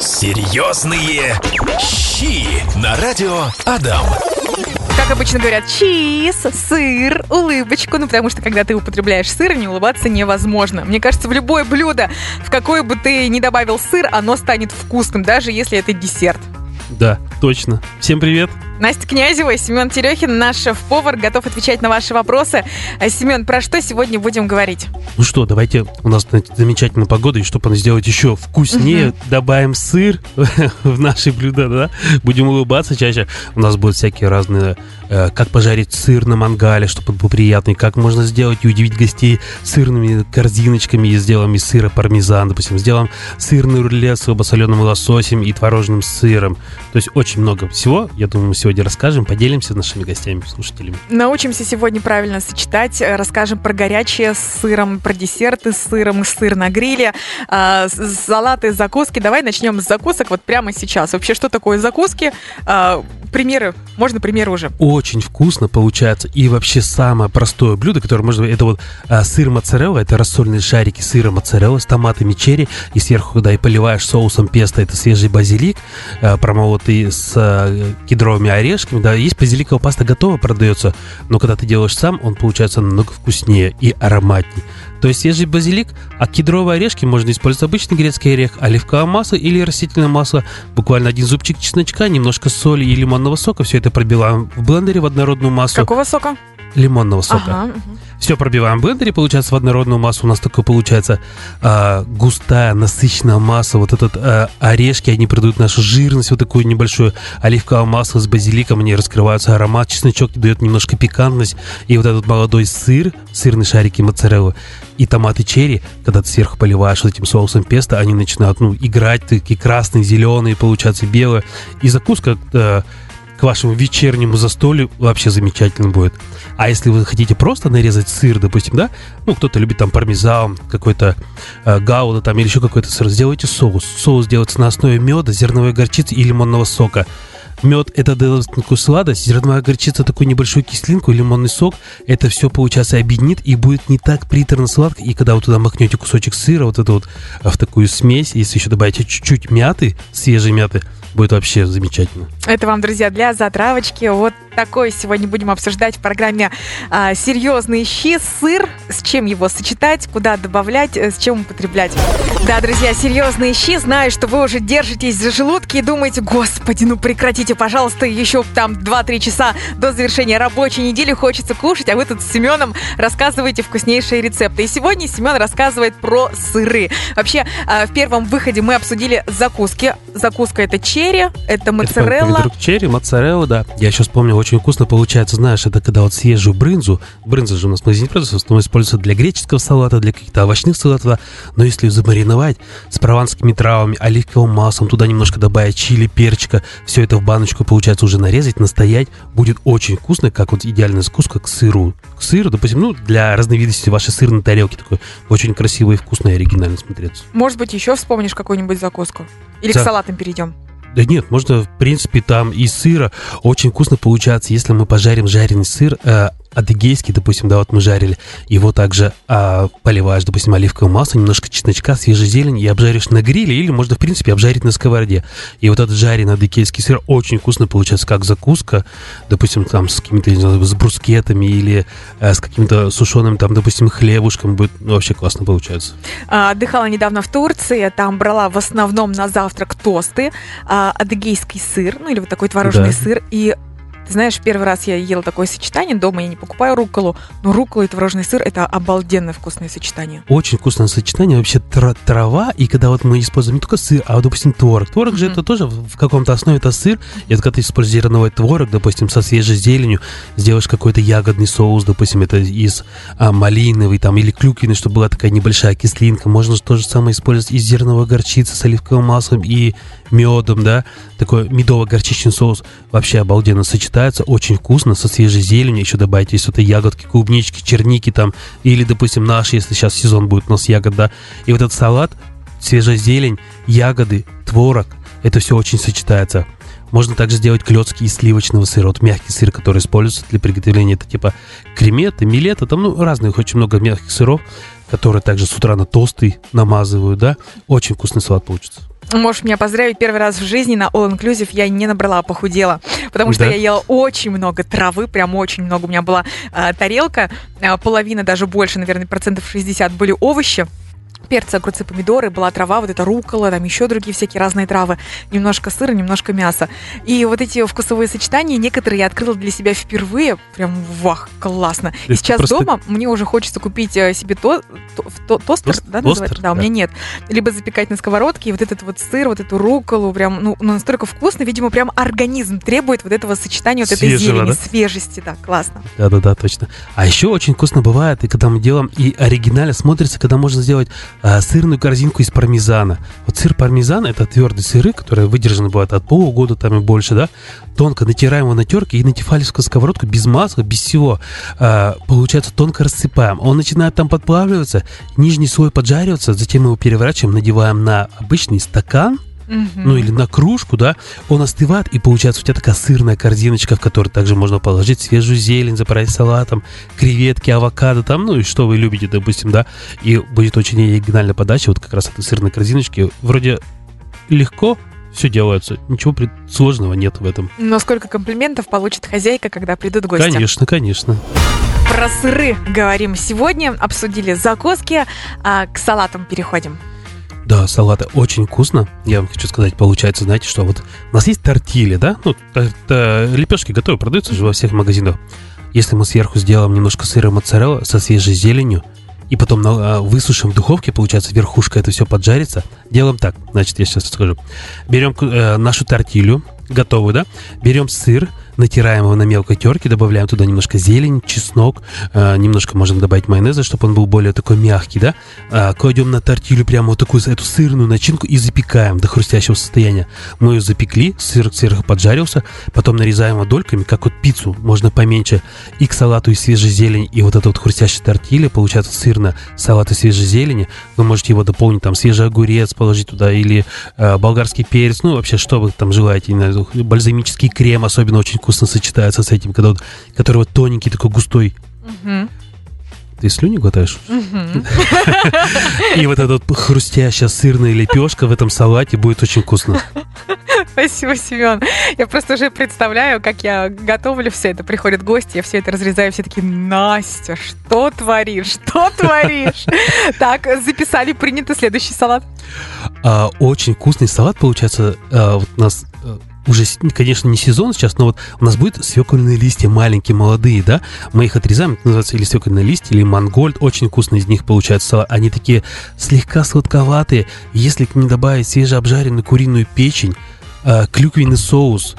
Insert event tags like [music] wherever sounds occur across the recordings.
Серьезные щи на радио Адам. Как обычно говорят, чиз, сыр, улыбочку. Ну, потому что, когда ты употребляешь сыр, не улыбаться невозможно. Мне кажется, в любое блюдо, в какое бы ты ни добавил сыр, оно станет вкусным, даже если это десерт. Да, точно. Всем привет. Настя Князева и Семен Терехин, наш шеф-повар, готов отвечать на ваши вопросы. А, Семен, про что сегодня будем говорить? Ну что, давайте, у нас замечательная погода, и чтобы сделать еще вкуснее, добавим сыр [laughs] в наши блюда, да? Будем улыбаться чаще. У нас будут всякие разные, э, как пожарить сыр на мангале, чтобы он был приятный, как можно сделать и удивить гостей сырными корзиночками, и сделаем из сыра пармезан, допустим, сделаем сырный рулет с слабосоленым лососем и творожным сыром. То есть очень много всего, я думаю, мы сегодня расскажем, поделимся с нашими гостями, слушателями. Научимся сегодня правильно сочетать, э, расскажем про горячее с сыром, про десерты с сыром, сыр на гриле, э, салаты, закуски. Давай начнем с закусок вот прямо сейчас. Вообще, что такое закуски? Э, примеры, можно примеры уже? Очень вкусно получается. И вообще самое простое блюдо, которое можно... Это вот а, сыр моцарелла, это рассольные шарики сыра моцарелла с томатами черри. И сверху, когда и поливаешь соусом песто, это свежий базилик, а, промолотый с а, кедровыми орешками. Да, есть базиликовая паста готова, продается. Но когда ты делаешь сам, он получается намного вкуснее и ароматнее. То есть свежий базилик, а кедровые орешки можно использовать обычный грецкий орех, оливковое масло или растительное масло, буквально один зубчик чесночка, немножко соли и лимонного сока. Все это пробиваем в блендере в однородную массу. Какого сока? Лимонного сока. Ага. Все пробиваем в блендере, получается в однородную массу. У нас такое получается а, густая, насыщенная масса. Вот этот а, орешки, они придают нашу жирность, вот такую небольшую оливковое масло с базиликом, они раскрываются, аромат, чесночок дает немножко пикантность. И вот этот молодой сыр, сырные шарики моцареллы и томаты черри, когда ты сверху поливаешь вот этим соусом песто, они начинают ну, играть, такие красные, зеленые, получается белые. И закуска э, к вашему вечернему застолью вообще замечательно будет. А если вы хотите просто нарезать сыр, допустим, да, ну, кто-то любит там пармезан, какой-то э, гауда там или еще какой-то сыр, сделайте соус. Соус делается на основе меда, зерновой горчицы и лимонного сока. Мед это дает такую сладость, зерновая горчица такую небольшую кислинку, лимонный сок. Это все, получается, объединит и будет не так приторно сладко. И когда вы туда махнете кусочек сыра, вот это вот а, в такую смесь, если еще добавите чуть-чуть мяты, свежей мяты, будет вообще замечательно. Это вам, друзья, для затравочки. Вот такое сегодня будем обсуждать в программе а, «Серьезные щи». Сыр, с чем его сочетать, куда добавлять, э, с чем употреблять. Да, друзья, серьезные щи. Знаю, что вы уже держитесь за желудки и думаете, господи, ну прекратите, пожалуйста, еще там 2-3 часа до завершения рабочей недели хочется кушать, а вы тут с Семеном рассказываете вкуснейшие рецепты. И сегодня Семен рассказывает про сыры. Вообще, а, в первом выходе мы обсудили закуски. Закуска это черри, это моцарелла. Это черри, моцарелла, да. Я сейчас помню, очень вкусно получается, знаешь, это когда вот съезжу брынзу. Брынза же у нас в магазине продается, в основном используется для греческого салата, для каких-то овощных салатов. Но если замариновать с прованскими травами, оливковым маслом, туда немножко добавить чили, перчика, все это в баночку, получается, уже нарезать, настоять, будет очень вкусно, как вот идеальная закуска к сыру. К сыру, допустим, ну, для разновидности вашей сырной тарелки такой очень красиво и вкусно и оригинально смотреться. Может быть, еще вспомнишь какую-нибудь закуску? Или За- к салатам перейдем? Да нет, можно, в принципе, там из сыра очень вкусно получается, если мы пожарим жареный сыр, э, адыгейский, допустим, да, вот мы жарили, его также а, поливаешь, допустим, оливковым маслом, немножко чесночка, свежей зелень и обжаришь на гриле, или можно, в принципе, обжарить на сковороде. И вот этот жареный адыгейский сыр очень вкусно получается, как закуска, допустим, там с какими-то, не знаю, с брускетами или э, с каким-то сушеным, там, допустим, хлебушком, будет ну, вообще классно получается. А, Отдыхала недавно в Турции, там брала в основном на завтрак тосты, а, адыгейский сыр, ну или вот такой творожный Да. сыр, и ты знаешь, первый раз я ела такое сочетание, дома я не покупаю рукколу, но руккола и творожный сыр это обалденное вкусное сочетание. Очень вкусное сочетание. Вообще тра- трава, и когда вот мы используем не только сыр, а вот, допустим, творог. Творог же Мгм. это тоже в в каком-то основе это сыр. И вот когда ты используешь зерновой творог, допустим, со свежей зеленью, сделаешь какой-то ягодный соус, допустим, это из а, малиновый там или клюквенный, чтобы была такая небольшая кислинка. Можно же то же самое использовать из зерновой горчицы с оливковым маслом и медом, да. Такой медово-горчичный соус вообще обалденно сочетается, очень вкусно, со свежей зеленью. Еще добавить если это ягодки, клубнички, черники там, или, допустим, наши, если сейчас сезон будет у нас ягод, да. И вот этот салат, свежая зелень, ягоды, творог, это все очень сочетается. Можно также сделать клетки из сливочного сыра. Вот мягкий сыр, который используется для приготовления, это типа кремета, милета, там ну, разных, очень много мягких сыров, которые также с утра на тосты намазывают, да. Очень вкусный салат получится. Можешь меня поздравить, первый раз в жизни на All Inclusive я не набрала, а похудела. Потому что Да? я ела очень много травы, прям очень много. У меня была а, тарелка, а, половина, даже больше, наверное, процентов 60 были овощи. Перцы, огурцы, помидоры, была трава, вот это рукола, там еще другие всякие разные травы, немножко сыра, немножко мяса. И вот эти вкусовые сочетания, некоторые я открыла для себя впервые, прям вах, классно. И сейчас просто- дома мне уже хочется купить э, себе то, то- то- тостер, Тост- да, тостер, Да, у да. меня нет. Либо запекать на сковородке, и вот этот вот сыр, вот эту руколу, прям, ну, ну, настолько вкусно, видимо, прям организм требует вот этого сочетания, вот этой Свежего, зелени, да? свежести, да, классно. Да-да-да, точно. А еще очень вкусно бывает, и когда мы делаем, и оригинально смотрится, когда можно сделать а, сырную корзинку из пармезана. Вот сыр пармезан – это твердые сыры, которые выдержаны бывают от полугода там и больше, да. Тонко натираем его на терке и на тефалевскую сковородку без масла, без всего. а, получается, тонко рассыпаем. Он начинает там подплавливаться, нижний слой поджариваться, затем его переворачиваем, надеваем на обычный стакан, Мгм. ну или на кружку, да, он остывает, и получается у тебя такая сырная корзиночка, в которую также можно положить свежую зелень, заправить салатом, креветки, авокадо, там, ну и что вы любите, допустим, да, и будет очень оригинальная подача, вот как раз этой сырной корзиночки. Вроде легко все делается, ничего сложного нет в этом. Но сколько комплиментов получит хозяйка, когда придут гости? Конечно, конечно. Про сыры говорим сегодня, обсудили закуски, а к салатам переходим. Да, салаты очень вкусно. Я вам хочу сказать, получается, знаете, что вот у нас есть тортили, да? Ну, т- лепешки готовы, продаются же во всех магазинах. Если мы сверху сделаем немножко сыра моцарелла со свежей зеленью, и потом а, высушим в духовке, получается, верхушка это все поджарится. Делаем так, значит, я сейчас скажу. Берем э, нашу тортилью, готовую, да? Берем сыр, натираем его на мелкой терке, добавляем туда немножко зелень, чеснок, э, немножко можем добавить майонеза, чтобы он был более такой мягкий, да? А, кладем на тортилью прямо вот такую эту сырную начинку и запекаем до хрустящего состояния. Мы ее запекли, сыр сверху поджарился, потом нарезаем его дольками, как вот пиццу, можно поменьше, и к салату из свежей зелени, и вот это вот хрустящая тортилья, получается сырно, салат из свежей зелени, вы можете его дополнить, там, свежий огурец положить туда, или э, болгарский перец, ну, вообще, что вы там желаете, бальзамический крем особенно очень вкусно сочетается с этим, когда вот, который вот тоненький, такой густой. Мгм. Ты слюни глотаешь? И вот эта вот хрустящая сырная лепешка в этом салате будет очень вкусно. Спасибо, Семен. Я просто уже представляю, как я готовлю все это. Приходят гости, я все это разрезаю, все такие, Настя, что творишь? Что творишь? Так, записали, принято следующий салат. А, очень вкусный салат получается. а, у нас а, уже, конечно, не сезон сейчас, но вот у нас будет свекольные листья маленькие, молодые, да? Мы их отрезаем, это называется или свекольные листья, или мангольд. Очень вкусный из них получается салат. Они такие слегка сладковатые. Если к ним добавить свежеобжаренную куриную печень, а, клюквенный соус,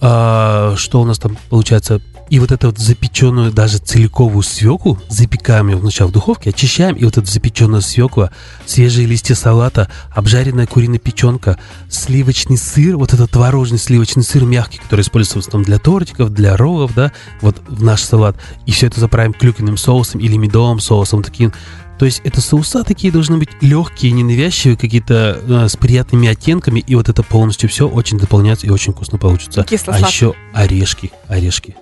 а, что у нас там получается? И вот эту вот запеченную даже целиковую свеклу запекаем ее сначала в духовке, очищаем, и вот эту запеченную свекла, свежие листья салата, обжаренная куриная печенка, сливочный сыр, вот этот творожный сливочный сыр мягкий, который используется в основном для тортиков, для роллов, да, вот в наш салат. И все это заправим клюквенным соусом или медовым соусом таким. То есть это соуса такие должны быть легкие, ненавязчивые, какие-то э, с приятными оттенками, и вот это полностью все очень дополняется и очень вкусно получится. А Кисло-сладкий. еще орешки, орешки.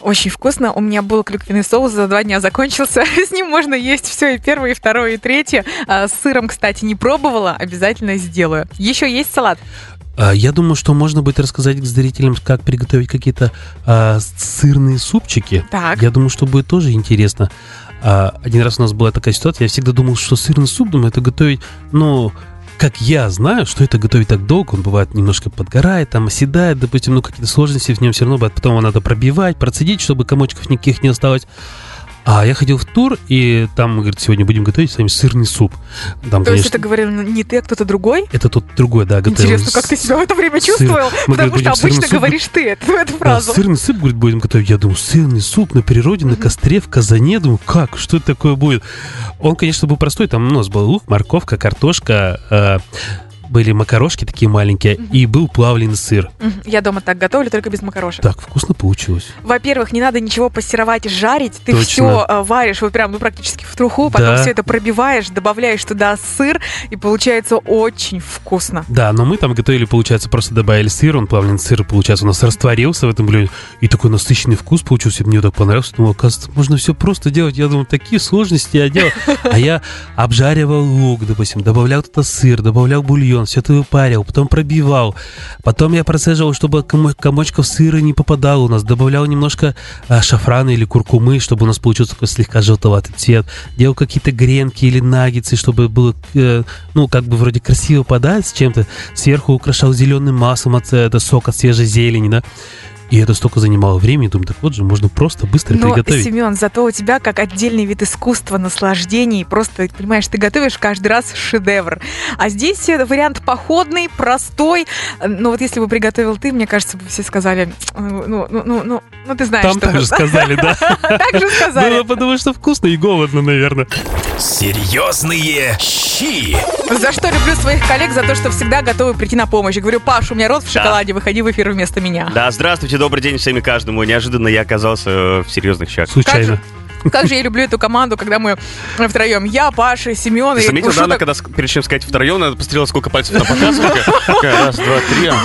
Очень вкусно. У меня был клюквенный соус, за два дня закончился. [laughs] С ним можно есть все, и первое, и второе, и третье. А, С сыром, кстати, не пробовала, обязательно сделаю. Еще есть салат? А, Я думаю, что можно будет рассказать зрителям, как приготовить какие-то а, сырные супчики. Так. Я думаю, что будет тоже интересно. А, Один раз у нас была такая ситуация, я всегда думал, что сырный суп, думаю, это готовить, ну, как я знаю, что это готовить так долго, он бывает немножко подгорает, там оседает, допустим, ну, какие-то сложности в нем все равно потом его надо пробивать, процедить, чтобы комочков никаких не осталось. А я ходил в тур, и там, говорит, сегодня будем готовить с вами сырный суп. Там, То есть конечно, это говорил не ты, а кто-то другой? это тут другой, да, готовил. Интересно, как ты себя в это время чувствовал? Мы, Потому говорит, что обычно суп говоришь ты эту, эту фразу. сырный суп, говорит, будем готовить. Я думаю, сырный суп на природе, на костре, в казане. Думаю, как? Что это такое будет? Он, конечно, был простой. Там у нас был лук, морковка, картошка, э, были макарошки такие маленькие, и был плавленый сыр. Я дома так готовлю, только без макарошек. Так, вкусно получилось. Во-первых, не надо ничего пассеровать, жарить. Ты Точно. все варишь вот прям ну, практически в труху, потом Да. все это пробиваешь, добавляешь туда сыр, и получается очень вкусно. Да, но мы там готовили, получается, просто добавили сыр, он плавленый сыр, получается, у нас растворился в этом блюде, и такой насыщенный вкус получился, мне так понравился, думал, оказывается, можно все просто делать, я думаю, такие сложности я делал, а я обжаривал лук, допустим, добавлял туда сыр, добавлял бульон, бульон, все это выпаривал, потом пробивал. Потом я процеживал, чтобы комо- комочков сыра не попадало у нас. Добавлял немножко а, шафрана или куркумы, чтобы у нас получился такой слегка желтоватый цвет. Делал какие-то гренки или наггетсы, чтобы было, э, ну, как бы вроде красиво подать с чем-то. Сверху украшал зеленым маслом от э, это сок от свежей зелени, да. И это столько занимало времени, думаю, так вот же, можно просто быстро Но, приготовить. Семен, зато у тебя как отдельный вид искусства, наслаждений. Просто, понимаешь, ты готовишь каждый раз шедевр. А здесь э, вариант походный, простой. Но вот если бы приготовил ты, мне кажется, бы все сказали, ну, ну, ну, ну, ну ты знаешь, Там что... также сказали, да. [laughs] Так же сказали. Было потому что вкусно и голодно, наверное. Серьезные щи. За что люблю своих коллег? За то, что всегда готовы прийти на помощь. Я говорю, Паш, у меня рот в шоколаде, выходи в эфир вместо меня. Да, здравствуйте, добрый день всем и каждому. Неожиданно я оказался э, в серьезных щах. Случайно. Как же я люблю эту команду, когда мы втроем. Я, Паша, Семен и заметил, шуток- Дана, когда перед чем сказать втроем, надо посмотрела, сколько пальцев на показывает. Раз, два, три. а.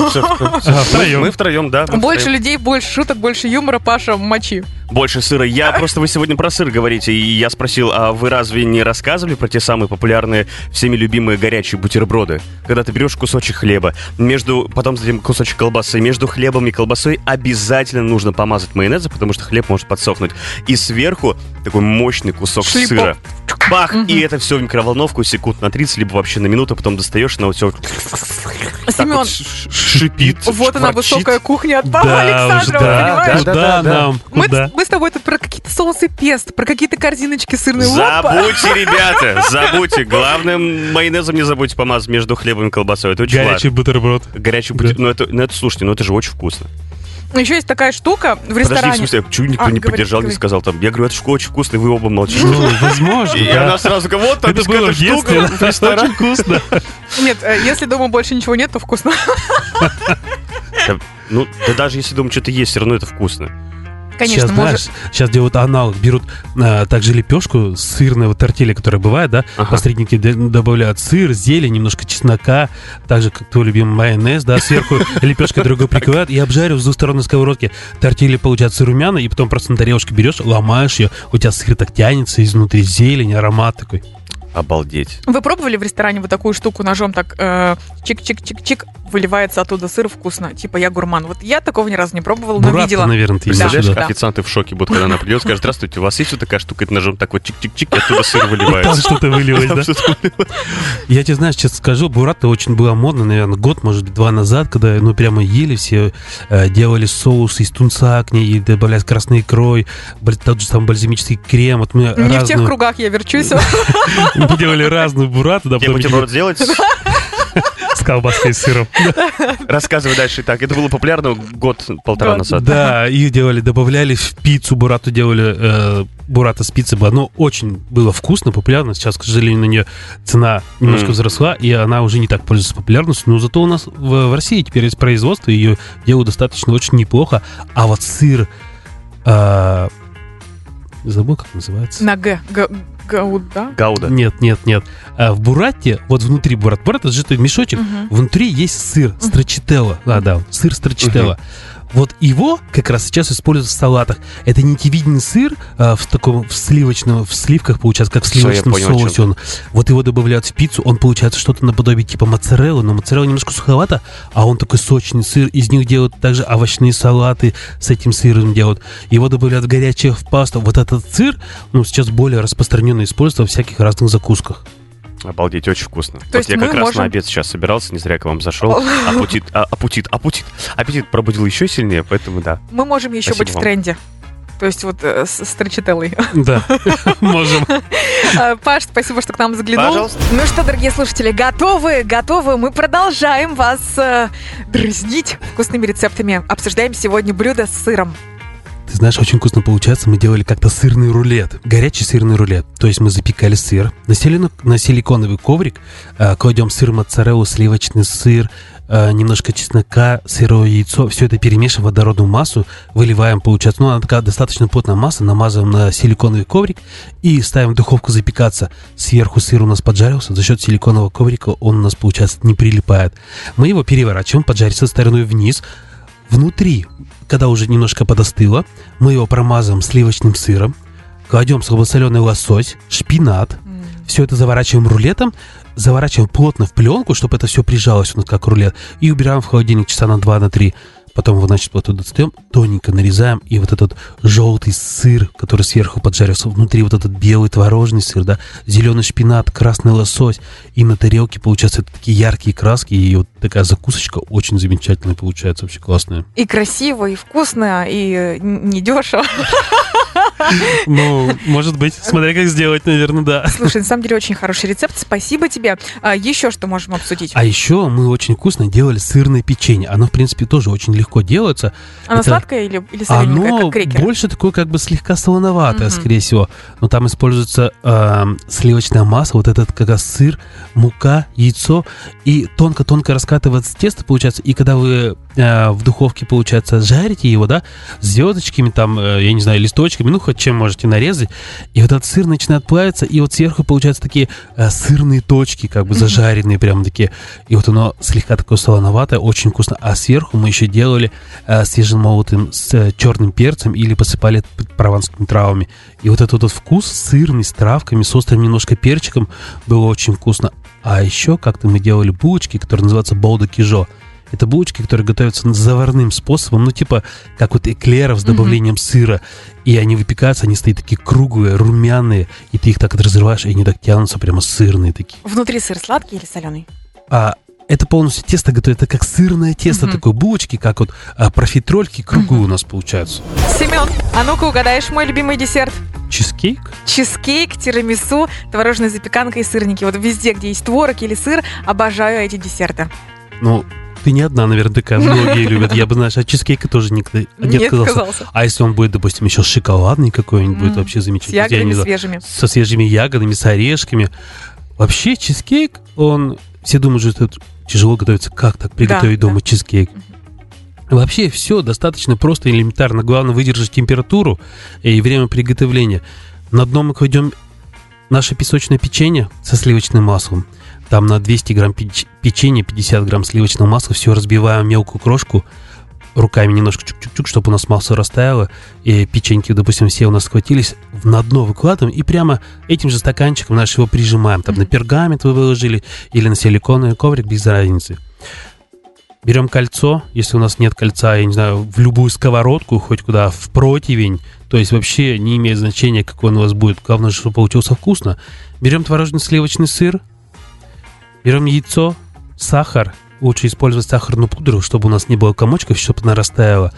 А, втроем. Мы втроем, да. Больше людей, больше шуток, больше юмора, Паша, мочи. Больше сыра. Я просто, вы сегодня про сыр говорите, и я спросил, а вы разве не рассказывали про те самые популярные, всеми любимые горячие бутерброды? Когда ты берешь кусочек хлеба, между, потом затем кусочек колбасы, между хлебом и колбасой обязательно нужно помазать майонезом, потому что хлеб может подсохнуть. И сверху такой мощный кусок Шлепок. сыра. Бах! И это все в микроволновку секунд на 30, либо вообще на минуту, потом достаешь, на вот все Семен, шипит. вот она высокая кухня от Павла Да, Александрова, да, понимаешь? да, да, да. нам? Мы, Куда? мы с тобой тут про какие-то соусы пест, про какие-то корзиночки сырные. Забудьте, [laughs] ребята, забудьте. Главное, майонезом не забудьте помазать между хлебом и колбасой. Это очень Горячий бутерброд. Горячий бутер- Ну это, ну это, слушайте, ну это же очень вкусно. Еще есть такая штука в Подожди, в ресторане. смысле, почему никто А, не говори, поддержал, не говори. сказал там? Я говорю, это очень вкусно, и вы оба молчите. Ну, возможно, И она сразу говорит, вот там Это было в штука детстве, в ресторане. очень вкусно. Нет, э, если дома больше ничего нет, то вкусно. Ну, да даже если дома что-то есть, все равно это вкусно. Конечно, сейчас, может. знаешь, сейчас делают аналог, берут а, также лепешку сырного тортили, которая бывает, да, Ага. посредники добавляют сыр, зелень, немножко чеснока, так же, как твой любимый майонез, да, сверху [laughs] лепешкой другой прикрывают и обжаривают с двух сторон на сковородке. Тортили получается румяна, и потом просто на тарелочке берешь, ломаешь ее, у тебя сыр так тянется, изнутри зелень, аромат такой. Обалдеть. Вы пробовали в ресторане вот такую штуку ножом так э, чик-чик-чик-чик, выливается оттуда сыр вкусно? Типа я гурман. Вот я такого ни разу не пробовала, но Бурата, видела. наверное, ты Представляешь. Да. официанты в шоке будут, когда она придет, скажет, здравствуйте, у вас есть вот такая штука, это ножом так вот чик-чик-чик, и оттуда сыр Там выливается. что-то вылилось, Там да? что-то выливается. Я тебе, знаешь, честно скажу, бурата очень была модна, наверное, год, может быть, два назад, когда, ну, прямо ели все, э, делали соус из тунца к ней, добавляли красной икрой, баль- тот же самый бальзамический крем. Вот мы Не в тех кругах я верчусь. [laughs] мы делали разную бурату, да, Тебе бутерброд сделать? с колбаской и сыром. Рассказывай дальше. Так, это было популярно год-полтора Год. назад. Да, их делали, добавляли в пиццу, бурату делали, э, бурата с пиццей. Оно очень было вкусно, популярно. Сейчас, к сожалению, на нее цена немножко Мгм. взросла, и она уже не так пользуется популярностью. Но зато у нас в, в России теперь есть производство, ее делают достаточно очень неплохо. А вот сыр... э, забыл, как называется. На Г. Г- Гауда? Гауда. Нет, нет, нет. А в бурате, вот внутри бурат, бурат это сжатый мешочек, Мгм. Внутри есть сыр страчителла. А, да, сыр страчителла. Вот его как раз сейчас используют в салатах. Это нитевидный сыр а, в таком в сливочном, в сливках получается, как в сливочном понял, о соусе. Он, вот его добавляют в пиццу, он получается что-то наподобие типа моцареллы, но моцарелла немножко суховато, а он такой сочный сыр. Из них делают также овощные салаты с этим сыром делают. Его добавляют в горячее в пасту. Вот этот сыр, ну, сейчас более распространенно используется во всяких разных закусках. Обалдеть, очень вкусно. То вот есть я как раз можем- на обед сейчас собирался, не зря к вам зашел. Аппетит, а, аппетит, аппетит. Аппетит пробудил еще сильнее, поэтому да. Мы можем еще Спасибо быть в вам. тренде. То есть вот э, с строчителлой. Да, [laughs] можем. А, Паш, спасибо, что к нам заглянул. Пожалуйста. Ну что, дорогие слушатели, готовы? Готовы? Мы продолжаем вас э, дразнить вкусными рецептами. Обсуждаем сегодня блюдо с сыром. Ты знаешь, очень вкусно получается. Мы делали как-то сырный рулет. Горячий сырный рулет. То есть мы запекали сыр, на, силину- на силиконовый коврик, э, кладем сыр моцареллу, сливочный сыр, э, немножко чеснока, сырое яйцо. Все это перемешиваем в водородную массу, выливаем, получается. Ну, она такая достаточно плотная масса, намазываем на силиконовый коврик и ставим в духовку запекаться. Сверху сыр у нас поджарился, за счет силиконового коврика он у нас, получается, не прилипает. Мы его переворачиваем, поджарится стороной вниз, Внутри, когда уже немножко подостыло, мы его промазываем сливочным сыром, кладем слабосоленый лосось, шпинат, все это заворачиваем рулетом заворачиваем плотно в пленку, чтобы это все прижалось у нас как рулет, и убираем в холодильник часа на 2 на 3. Потом его, значит, вот туда достаем, тоненько нарезаем, и вот этот желтый сыр, который сверху поджарился, внутри вот этот белый творожный сыр, да, зеленый шпинат, красный лосось, и на тарелке получаются такие яркие краски, и вот такая закусочка очень замечательная получается, вообще классная. И красиво, и вкусно, и недешево. Ну, может быть, смотря как сделать, наверное, да. Слушай, на самом деле очень хороший рецепт, спасибо тебе. А, еще что можем обсудить? А еще мы очень вкусно делали сырное печенье. Оно, в принципе, тоже очень легко делается. Оно Это... сладкое или, или солененькое, Оно как крекер? больше такое, как бы слегка солоноватое, скорее всего. Но там используется э, сливочное масло, вот этот как раз сыр, мука, яйцо, и тонко-тонко раскатывается тесто, получается. И когда вы э, в духовке, получается, жарите его, да, звездочками, там, э, я не знаю, листочками, ну, хоть чем можете нарезать, и вот этот сыр начинает плавиться, и вот сверху получаются такие э, сырные точки, как бы зажаренные прямо такие, и вот оно слегка такое солоноватое, очень вкусно, а сверху мы еще делали э, свежемолотым с э, черным перцем или посыпали прованскими травами, и вот этот вот вкус сырный, с травками, с острым немножко перчиком, было очень вкусно. А еще как-то мы делали булочки, которые называются болда кижо. Это булочки, которые готовятся заварным способом, ну, типа, как вот эклеров с добавлением mm-hmm. сыра. И они выпекаются, они стоят такие круглые, румяные, и ты их так разрываешь, и они так тянутся, прямо сырные такие. Внутри сыр сладкий или соленый? А, это полностью тесто готовится, это как сырное тесто, mm-hmm. такой булочки, как вот а, профитрольки круглые mm-hmm. у нас получаются. Семен, а ну-ка угадаешь мой любимый десерт? Чизкейк? Чизкейк, тирамису, творожная запеканка и сырники. Вот везде, где есть творог или сыр, обожаю эти десерты. Ну, ты не одна, наверное, такая. Многие [laughs] любят. Я бы, знаешь, от чизкейка тоже никто не отказался. А если он будет, допустим, еще шоколадный какой-нибудь, будет вообще замечательный. С ягодами свежими. Со свежими ягодами, с орешками. Вообще, чизкейк, он... Все думают, что это тяжело готовится. Как так приготовить дома чизкейк? Вообще все достаточно просто и элементарно. Главное выдержать температуру и время приготовления. На дно мы кладем наше песочное печенье со сливочным маслом. Там на 200 грамм печенья, 50 грамм сливочного масла, все разбиваем мелкую крошку, руками немножко чук-чук-чук, чтобы у нас масло растаяло, и печеньки, допустим, все у нас схватились, на дно выкладываем, и прямо этим же стаканчиком наш его прижимаем. Там на пергамент вы выложили, или на силиконовый коврик, без разницы. Берем кольцо, если у нас нет кольца, я не знаю, в любую сковородку, хоть куда, в противень, то есть вообще не имеет значения, какой он у вас будет. Главное, чтобы получился вкусно. Берем творожный сливочный сыр, Берем яйцо, сахар. Лучше использовать сахарную пудру, чтобы у нас не было комочков, чтобы она растаяла.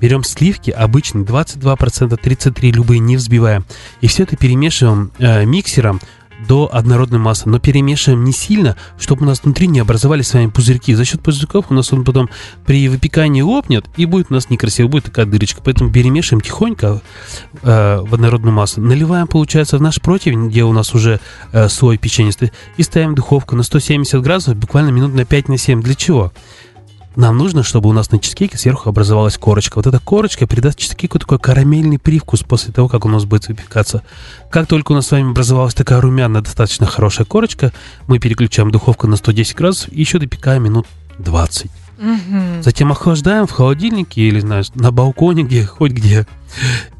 Берем сливки, обычные, 22%, 33%, любые, не взбиваем. И все это перемешиваем э, миксером до однородной массы, но перемешиваем не сильно, чтобы у нас внутри не образовались с вами пузырьки. За счет пузырьков у нас он потом при выпекании лопнет, и будет у нас некрасиво, будет такая дырочка. Поэтому перемешиваем тихонько э, в однородную массу. Наливаем, получается, в наш противень, где у нас уже э, слой печенистый, и ставим духовку на 170 градусов буквально минут на 5 на 7. Для чего? Нам нужно, чтобы у нас на чизкейке сверху образовалась корочка. Вот эта корочка придаст чизкейку такой карамельный привкус после того, как у нас будет выпекаться. Как только у нас с вами образовалась такая румяная, достаточно хорошая корочка, мы переключаем духовку на 110 градусов и еще допекаем минут 20. Угу. Затем охлаждаем в холодильнике или, знаешь, на балконе, где, хоть где.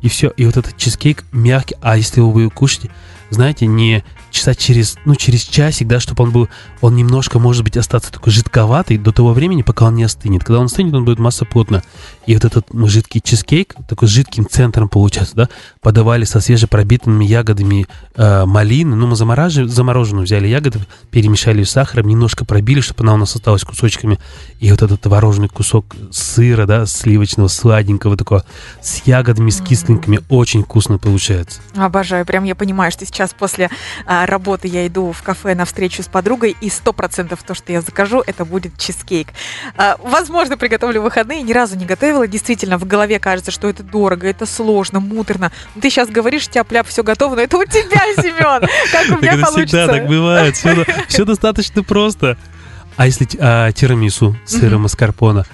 И все. И вот этот чизкейк мягкий. А если вы его кушаете, знаете, не часа через, ну, через часик, да, чтобы он был, он немножко, может быть, остаться такой жидковатый до того времени, пока он не остынет. Когда он остынет, он будет масса плотно. И вот этот жидкий чизкейк, такой жидким центром получается, да, подавали со свежепробитыми ягодами э, малины. Ну, мы замораживали, замороженную взяли ягоды, перемешали с сахаром, немножко пробили, чтобы она у нас осталась кусочками. И вот этот творожный кусок сыра, да, сливочного, сладенького такого, с ягодами, с кисленькими, очень вкусно получается. Обожаю. Прям я понимаю, что сейчас после а, работы я иду в кафе на встречу с подругой, и сто процентов то, что я закажу, это будет чизкейк. А, возможно, приготовлю выходные, ни разу не готовила. Действительно, в голове кажется, что это дорого, это сложно, муторно. Но ты сейчас говоришь, тяп-ляп, все готово, но это у тебя, [laughs] Семен. Как у меня получится? Всегда так бывает. Все достаточно просто. А если а, тирамису сыра маскарпоне?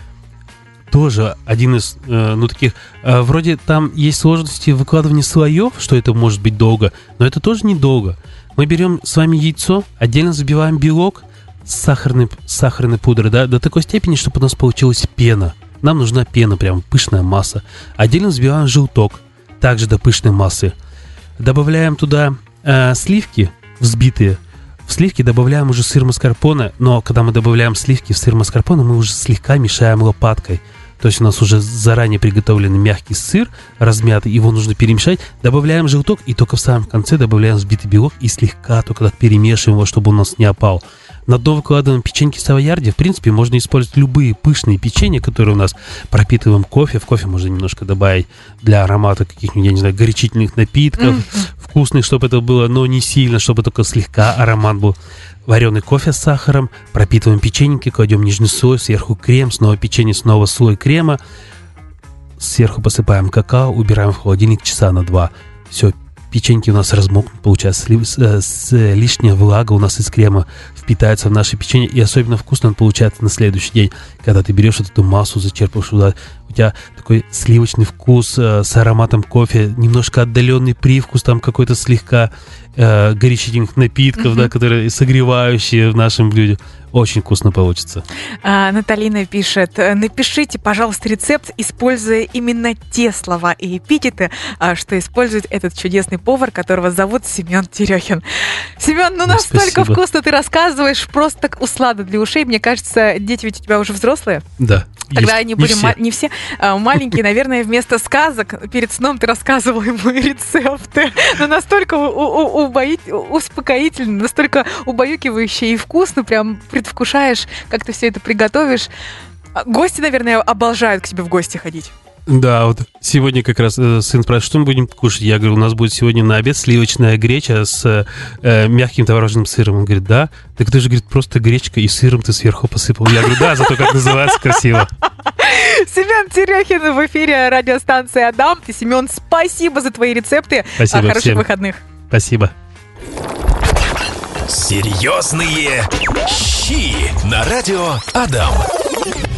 Тоже один из, э, ну, таких, э, вроде там есть сложности выкладывания слоев, что это может быть долго, но это тоже недолго. Мы берем с вами яйцо, отдельно забиваем белок с сахарной, сахарной пудрой, да, до такой степени, чтобы у нас получилась пена. Нам нужна пена, прям пышная масса. Отдельно взбиваем желток, также до пышной массы. Добавляем туда э, сливки взбитые, В сливки добавляем уже сыр маскарпоне, но когда мы добавляем сливки в сыр маскарпоне, мы уже слегка мешаем лопаткой. То есть у нас уже заранее приготовленный мягкий сыр, размятый, его нужно перемешать. Добавляем желток и только в самом конце добавляем взбитый белок и слегка только так перемешиваем его, чтобы у нас не опал. На дно выкладываем печеньки савоярди. В принципе, можно использовать любые пышные печенья, которые у нас пропитываем кофе. В кофе можно немножко добавить для аромата каких-нибудь, я не знаю, горячительных напитков, mm-hmm. Вкусных, чтобы это было, но не сильно, чтобы только слегка аромат был. Вареный кофе с сахаром, пропитываем печеньки, кладем нижний слой, сверху крем, снова печенье, снова слой крема. Сверху посыпаем какао, убираем в холодильник часа на два. Все, печеньки у нас размокнут, получается, э, с, лишняя влага у нас из крема впитается в наше печенье, и особенно вкусно он получается на следующий день, когда ты берешь вот эту массу, зачерпываешь туда, у тебя такой сливочный вкус э, с ароматом кофе, немножко отдаленный привкус там какой-то слегка, э, горячительных напитков, mm-hmm. да, которые согревающие в нашем блюде. Очень вкусно получится. А, Наталина пишет, напишите, пожалуйста, рецепт, используя именно те слова и эпитеты, а, что использует этот чудесный повар, которого зовут Семен Терехин. Семен, ну настолько Спасибо. вкусно ты рассказываешь, просто так услада для ушей. Мне кажется, дети ведь у тебя уже взрослые. Да. Тогда они были не все, не все а, маленькие, [laughs] наверное, вместо сказок перед сном ты рассказывал ему [laughs] рецепты. Но настолько у, у, убоит, успокоительно, настолько убаюкивающе и вкусно, прям предвкушаешь, как ты все это приготовишь. А, гости, наверное, обожают к тебе в гости ходить. Да, вот сегодня как раз э, сын спрашивает, что мы будем кушать. Я говорю, у нас будет сегодня на обед сливочная греча с э, мягким творожным сыром. Он говорит, да. Так ты же, говорит, просто гречка и сыром ты сверху посыпал. Я говорю, да, зато как называется красиво. Семен Терехин в эфире радиостанции Адам. Ты, Семен, спасибо за твои рецепты. Спасибо Хороших всем. выходных. Спасибо. Серьезные щи на радио Адам.